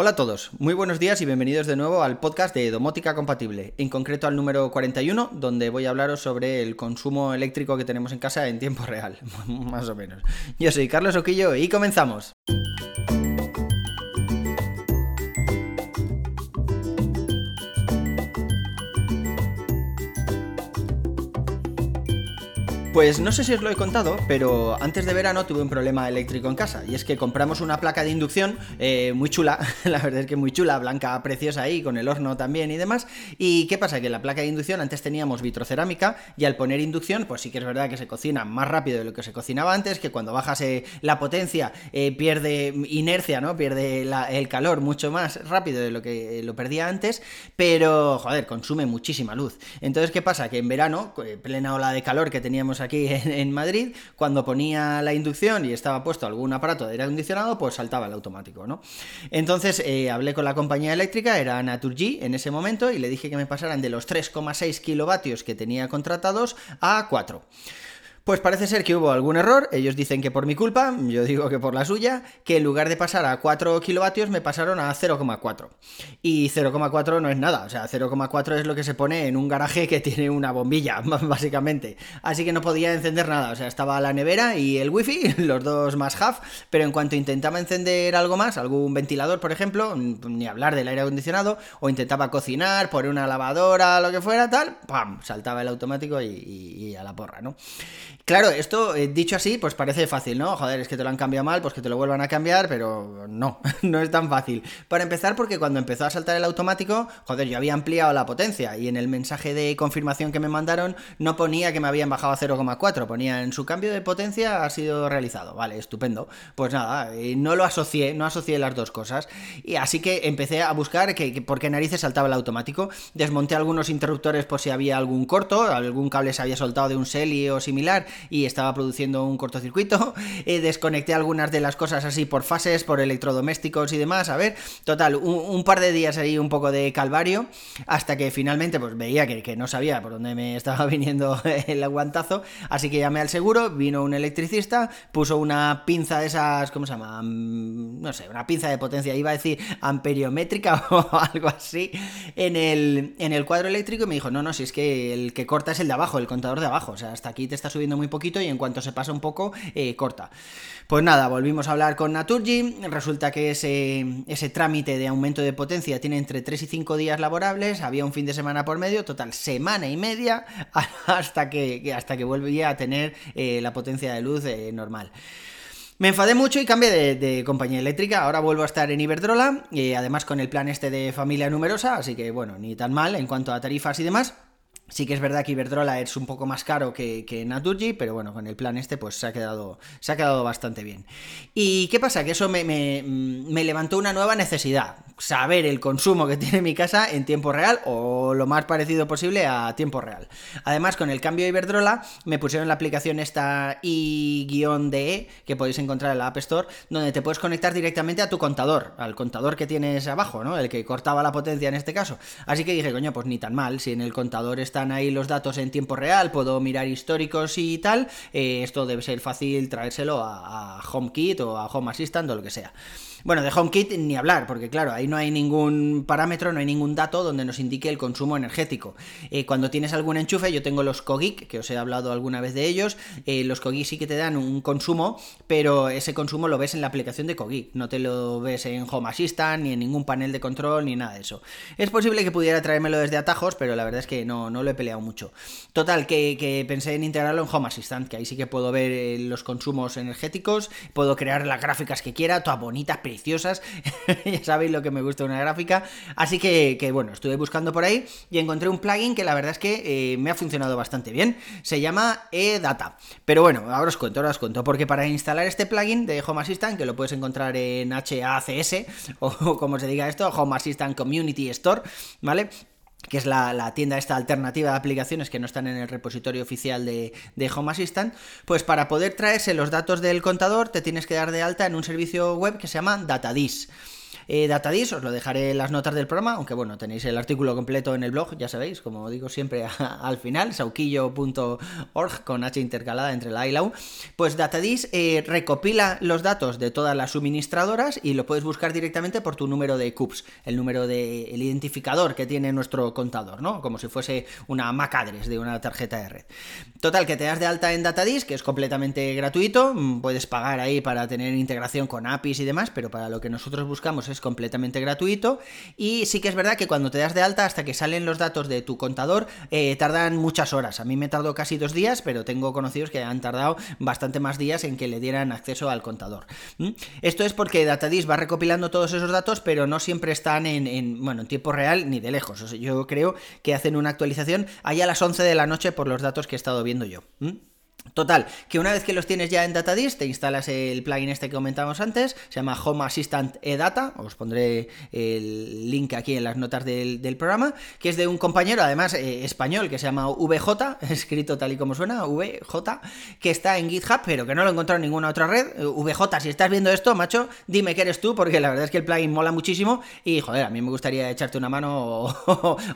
Hola a todos, muy buenos días y bienvenidos de nuevo al podcast de Domótica Compatible, en concreto al número 41, donde voy a hablaros sobre el consumo eléctrico que tenemos en casa en tiempo real, más o menos. Yo soy Carlos Oquillo y comenzamos. Pues no sé si os lo he contado, pero antes de verano tuve un problema eléctrico en casa. Y es que compramos una placa de inducción eh, muy chula, la verdad es que muy chula, blanca, preciosa ahí, con el horno también y demás. ¿Y qué pasa? Que la placa de inducción antes teníamos vitrocerámica y al poner inducción, pues sí que es verdad que se cocina más rápido de lo que se cocinaba antes, que cuando bajas eh, la potencia eh, pierde inercia, ¿no? Pierde el calor mucho más rápido de lo que lo perdía antes, pero joder, consume muchísima luz. Entonces, ¿qué pasa? Que en verano, plena ola de calor que teníamos aquí, en, Madrid, cuando ponía la inducción y estaba puesto algún aparato de aire acondicionado, pues saltaba el automático, ¿no? Entonces eh, hablé con la compañía eléctrica, era Naturgy en ese momento, y le dije que me pasaran de los 3,6 kilovatios que tenía contratados a 4. Pues parece ser que hubo algún error, ellos dicen que por mi culpa, yo digo que por la suya, que en lugar de pasar a 4 kilovatios me pasaron a 0,4. Y 0,4 no es nada, o sea, 0,4 es lo que se pone en un garaje que tiene una bombilla, básicamente. Así que no podía encender nada, o sea, estaba la nevera y el wifi, los dos más half, pero en cuanto intentaba encender algo más, algún ventilador, por ejemplo, ni hablar del aire acondicionado, o intentaba cocinar, poner una lavadora, lo que fuera, tal, ¡pam! Saltaba el automático y, y a la porra, ¿no? Claro, esto eh, dicho así, pues parece fácil, ¿no? Joder, es que te lo han cambiado mal, pues que te lo vuelvan a cambiar, pero no, no es tan fácil. Para empezar, porque cuando empezó a saltar el automático, joder, yo había ampliado la potencia y en el mensaje de confirmación que me mandaron no ponía que me habían bajado a 0,4, ponía en su cambio de potencia ha sido realizado. Vale, estupendo. Pues nada, eh, no lo asocié, no asocié las dos cosas. Y así que empecé a buscar que, por qué narices saltaba el automático. Desmonté algunos interruptores por si había algún corto, algún cable se había soltado de un SELI o similar y estaba produciendo un cortocircuito. Eh, desconecté algunas de las cosas así por fases, por electrodomésticos y demás. A ver, total, un, par de días ahí un poco de calvario, hasta que finalmente pues veía que, que, no sabía por dónde me estaba viniendo el aguantazo. Así que llamé al seguro, vino un electricista, puso una pinza de esas, ¿cómo se llama? Mm, no sé, una pinza de potencia, iba a decir amperiométrica o algo así, en el, en el cuadro eléctrico y me dijo, no, no, si es que el que corta es el de abajo, el contador de abajo. O sea, hasta aquí te está subiendo muy poquito y en cuanto se pasa un poco, eh, corta. Pues nada, volvimos a hablar con Naturgy, resulta que ese, ese trámite de aumento de potencia tiene entre 3 y 5 días laborables, había un fin de semana por medio, total, semana y media, hasta que, hasta que volvía a tener eh, la potencia de luz eh, normal. Me enfadé mucho y cambié de, de, compañía eléctrica. Ahora vuelvo a estar en Iberdrola, y además con el plan este de familia numerosa, así que bueno, ni tan mal en cuanto a tarifas y demás. Sí que es verdad que Iberdrola es un poco más caro que, que, Naturgy, pero bueno, con el plan este pues se ha quedado, se ha quedado bastante bien. ¿Y qué pasa? Que eso me, me, me, levantó una nueva necesidad, saber el consumo que tiene mi casa en tiempo real o lo más parecido posible a tiempo real. Además, con el cambio de Iberdrola me pusieron la aplicación esta i-DE que podéis encontrar en la App Store, donde te puedes conectar directamente a tu contador, al contador que tienes abajo, ¿no? El que cortaba la potencia en este caso. Así que dije, coño, pues ni tan mal, si en el contador está están ahí los datos en tiempo real, puedo mirar históricos y tal, eh, esto debe ser fácil traérselo a, a HomeKit o a Home Assistant o lo que sea. Bueno, de HomeKit ni hablar, porque claro, ahí no hay ningún parámetro, no hay ningún dato donde nos indique el consumo energético. Eh, cuando tienes algún enchufe, yo tengo los Kogik, que os he hablado alguna vez de ellos, eh, los Kogik sí que te dan un consumo, pero ese consumo lo ves en la aplicación de Kogik, no te lo ves en Home Assistant, ni en ningún panel de control, ni nada de eso. Es posible que pudiera traérmelo desde atajos, pero la verdad es que no, no lo he peleado mucho. Total, que, que pensé en integrarlo en Home Assistant, que ahí sí que puedo ver eh, los consumos energéticos, puedo crear las gráficas que quiera, todas bonitas, preciosas. ya sabéis lo que me gusta una gráfica. Así que, que, bueno, estuve buscando por ahí y encontré un plugin que la verdad es que eh, me ha funcionado bastante bien. Se llama eData. Pero bueno, ahora os cuento, ahora os cuento. Porque para instalar este plugin de Home Assistant, que lo puedes encontrar en HACS, o como se diga esto, Home Assistant Community Store, ¿vale? Que es la, tienda esta alternativa de aplicaciones que no están en el repositorio oficial de, de, Home Assistant, pues para poder traerse los datos del contador te tienes que dar de alta en un servicio web que se llama Datadis. Eh, Datadis, os lo dejaré en las notas del programa, aunque bueno, tenéis el artículo completo en el blog, ya sabéis, como digo siempre al final, sauquillo.org con H intercalada entre la A y la U. Pues Datadis eh, recopila los datos de todas las suministradoras y lo puedes buscar directamente por tu número de CUPS, el número de el identificador que tiene nuestro contador, ¿no? Como si fuese una MAC address de una tarjeta de red. Total, que te das de alta en Datadis, que es completamente gratuito, mm, puedes pagar ahí para tener integración con APIs y demás, pero para lo que nosotros buscamos es completamente gratuito. Y sí que es verdad que cuando te das de alta hasta que salen los datos de tu contador, eh, tardan muchas horas. A mí me tardó casi dos días, pero tengo conocidos que han tardado bastante más días en que le dieran acceso al contador. Esto es porque Datadis va recopilando todos esos datos, pero no siempre están en, bueno, en tiempo real ni de lejos. yo creo que hacen una actualización ahí a las 11 de la noche por los datos que he estado viendo yo. Total, que una vez que los tienes ya en Datadis, te instalas el plugin este que comentábamos antes, se llama Home Assistant eData, os pondré el link aquí en las notas del, programa, que es de un compañero, además eh, español, que se llama VJ, escrito tal y como suena, VJ, que está en GitHub, pero que no lo he encontrado en ninguna otra red. Eh, VJ, si estás viendo esto, macho, dime que eres tú, porque la verdad es que el plugin mola muchísimo y, joder, a mí me gustaría echarte una mano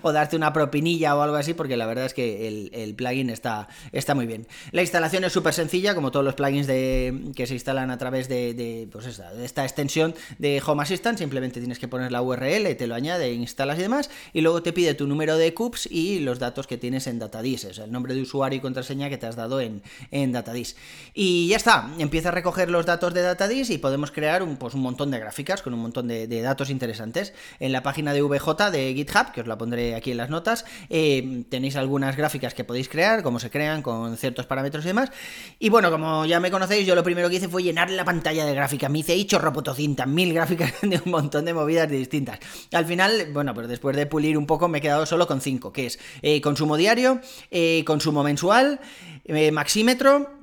o, darte una propinilla o algo así, porque la verdad es que el, plugin está, está muy bien. La instalación es súper sencilla, como todos los plugins de, que se instalan a través de, pues esta, extensión de Home Assistant. Simplemente tienes que poner la URL, te lo añade, instalas y demás, y luego te pide tu número de CUPS y los datos que tienes en Datadis, o el nombre de usuario y contraseña que te has dado en, en Datadis. Y ya está, empieza a recoger los datos de Datadis y podemos crear un, pues, un montón de gráficas con un montón de, datos interesantes. En la página de VJ de GitHub, que os la pondré aquí en las notas, eh, tenéis algunas gráficas que podéis crear, cómo se crean, con ciertos parámetros y demás. Y bueno, como ya me conocéis, yo lo primero que hice fue llenar la pantalla de gráficas. Me hice hecho ropotocinta, mil gráficas de un montón de movidas distintas. Al final, bueno, pues después de pulir un poco me he quedado solo con cinco, que es eh, consumo diario, eh, consumo mensual, eh, maxímetro,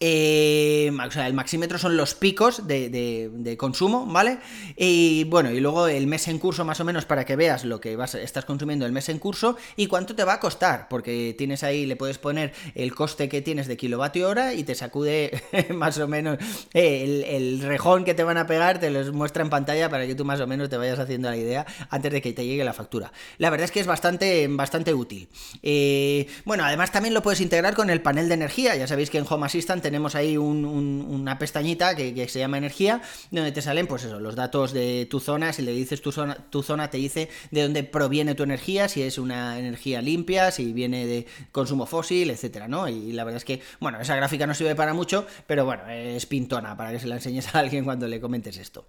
eh, o sea, el maxímetro son los picos de, consumo, ¿vale? Y bueno, y luego el mes en curso más o menos para que veas lo que vas, estás consumiendo el mes en curso y cuánto te va a costar, porque tienes ahí, le puedes poner el coste que tienes de kilovatio hora y te sacude más o menos el, el, rejón que te van a pegar, te los muestra en pantalla para que tú más o menos te vayas haciendo la idea antes de que te llegue la factura. La verdad es que es bastante, bastante útil. Eh, bueno, además también lo puedes integrar con el panel de energía, ya sabéis que en Home Assistant tenemos ahí una pestañita que, se llama energía, donde te salen, pues eso, los datos de tu zona, si le dices tu zona, tu zona te dice de dónde proviene tu energía, si es una energía limpia, si viene de consumo fósil, etcétera, ¿no? Y la verdad es que, bueno, esa gráfica no sirve para mucho, pero bueno, es pintona para que se la enseñes a alguien cuando le comentes esto.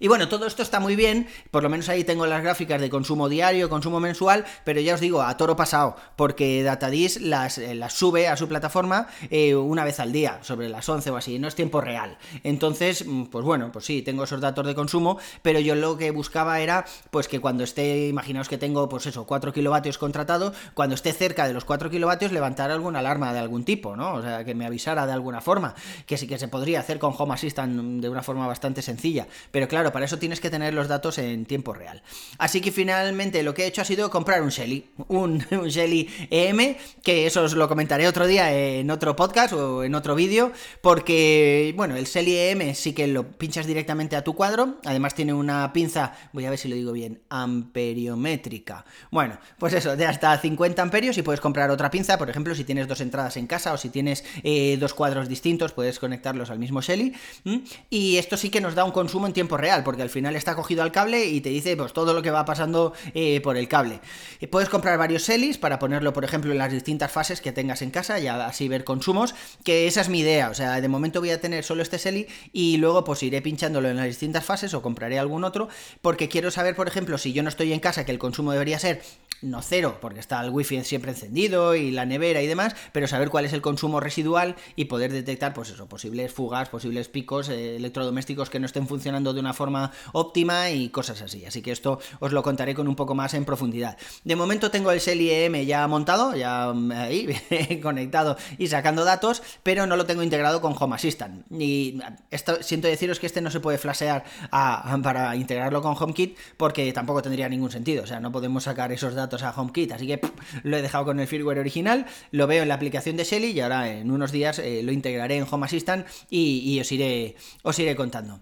Y bueno, todo esto está muy bien, por lo menos ahí tengo las gráficas de consumo diario, consumo mensual, pero ya os digo, a toro pasado, porque Datadis las, eh, las sube a su plataforma eh, una vez al día, sobre las 11 o así, no es tiempo real. Entonces, mm, pues bueno, pues sí, tengo esos datos de consumo, pero yo lo que buscaba era, pues que cuando esté, imaginaos que tengo, pues eso, 4 kilovatios contratado, cuando esté cerca de los 4 kilovatios, levantar alguna alarma de algún tipo, ¿no? O sea, que me avisara de alguna forma, que sí que se podría hacer con Home Assistant de una forma bastante sencilla, pero claro, para eso tienes que tener los datos en tiempo real. Así que finalmente lo que he hecho ha sido comprar un Shelly, un, Shelly EM, que eso os lo comentaré otro día en otro podcast o en otro vídeo, porque, bueno, el Shelly EM sí que lo pinchas directamente a tu cuadro, además tiene una pinza, voy a ver si lo digo bien, amperiométrica. Bueno, pues eso, de hasta 50 amperios y puedes comprar otra pinza, por ejemplo, si tienes dos entradas en casa o si tienes eh, dos cuadros distintos, puedes conectarlos al mismo Shelly. Y esto sí que nos da un consumo en tiempo real porque al final está cogido al cable y te dice pues todo lo que va pasando eh, por el cable. puedes comprar varios selis para ponerlo, por ejemplo, en las distintas fases que tengas en casa y así ver consumos, que esa es mi idea, o sea, de momento voy a tener solo este seli y luego pues iré pinchándolo en las distintas fases o compraré algún otro, porque quiero saber, por ejemplo, si yo no estoy en casa, que el consumo debería ser no cero, porque está el wifi siempre encendido y la nevera y demás, pero saber cuál es el consumo residual y poder detectar, pues eso, posibles fugas, posibles picos eh, electrodomésticos que no estén funcionando de una forma óptima y cosas así. Así que esto os lo contaré con un poco más en profundidad. De momento tengo el Shelly EM ya montado, ya mm, ahí conectado y sacando datos, pero no lo tengo integrado con Home Assistant. Y esto, siento deciros que este no se puede flashear para integrarlo con HomeKit porque tampoco tendría ningún sentido. O sea, no podemos sacar esos datos a HomeKit, así que lo he dejado con el firmware original, lo veo en la aplicación de Shelly y ahora en unos días eh, lo integraré en Home Assistant y, os, iré, os iré contando.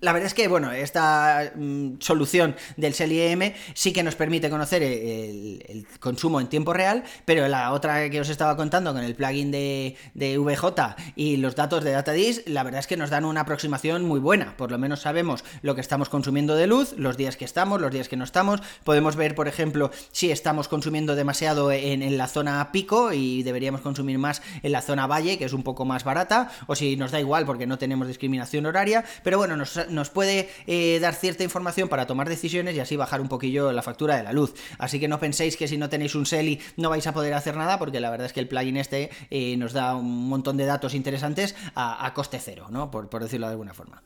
La verdad es que, bueno, esta mm, solución del SELIEM sí que nos permite conocer el, consumo en tiempo real, pero la otra que os estaba contando con el plugin de, VJ y los datos de DataDis, la verdad es que nos dan una aproximación muy buena. Por lo menos sabemos lo que estamos consumiendo de luz, los días que estamos, los días que no estamos. Podemos ver, por ejemplo, si estamos consumiendo demasiado en, en la zona pico y deberíamos consumir más en la zona valle, que es un poco más barata, o si nos da igual porque no tenemos discriminación horaria, pero bueno, nos nos puede eh, dar cierta información para tomar decisiones y así bajar un poquillo la factura de la luz. Así que no penséis que si no tenéis un SELI no vais a poder hacer nada, porque la verdad es que el plugin este eh, nos da un montón de datos interesantes a, coste cero, ¿no? por decirlo de alguna forma.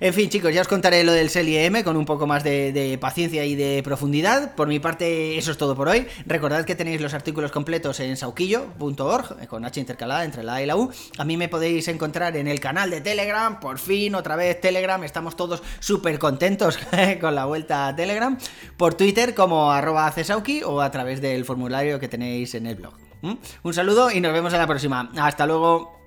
En fin, chicos, ya os contaré lo del M con un poco más de, paciencia y de profundidad. Por mi parte, eso es todo por hoy. Recordad que tenéis los artículos completos en sauquillo.org, eh, con H intercalada entre la A y la U. A mí me podéis encontrar en el canal de Telegram, por fin, otra vez Telegram. Estamos todos súper contentos con la vuelta a Telegram. Por Twitter como arroba cesauki o a través del formulario que tenéis en el blog. ¿Mm? Un saludo y nos vemos en la próxima. Hasta luego.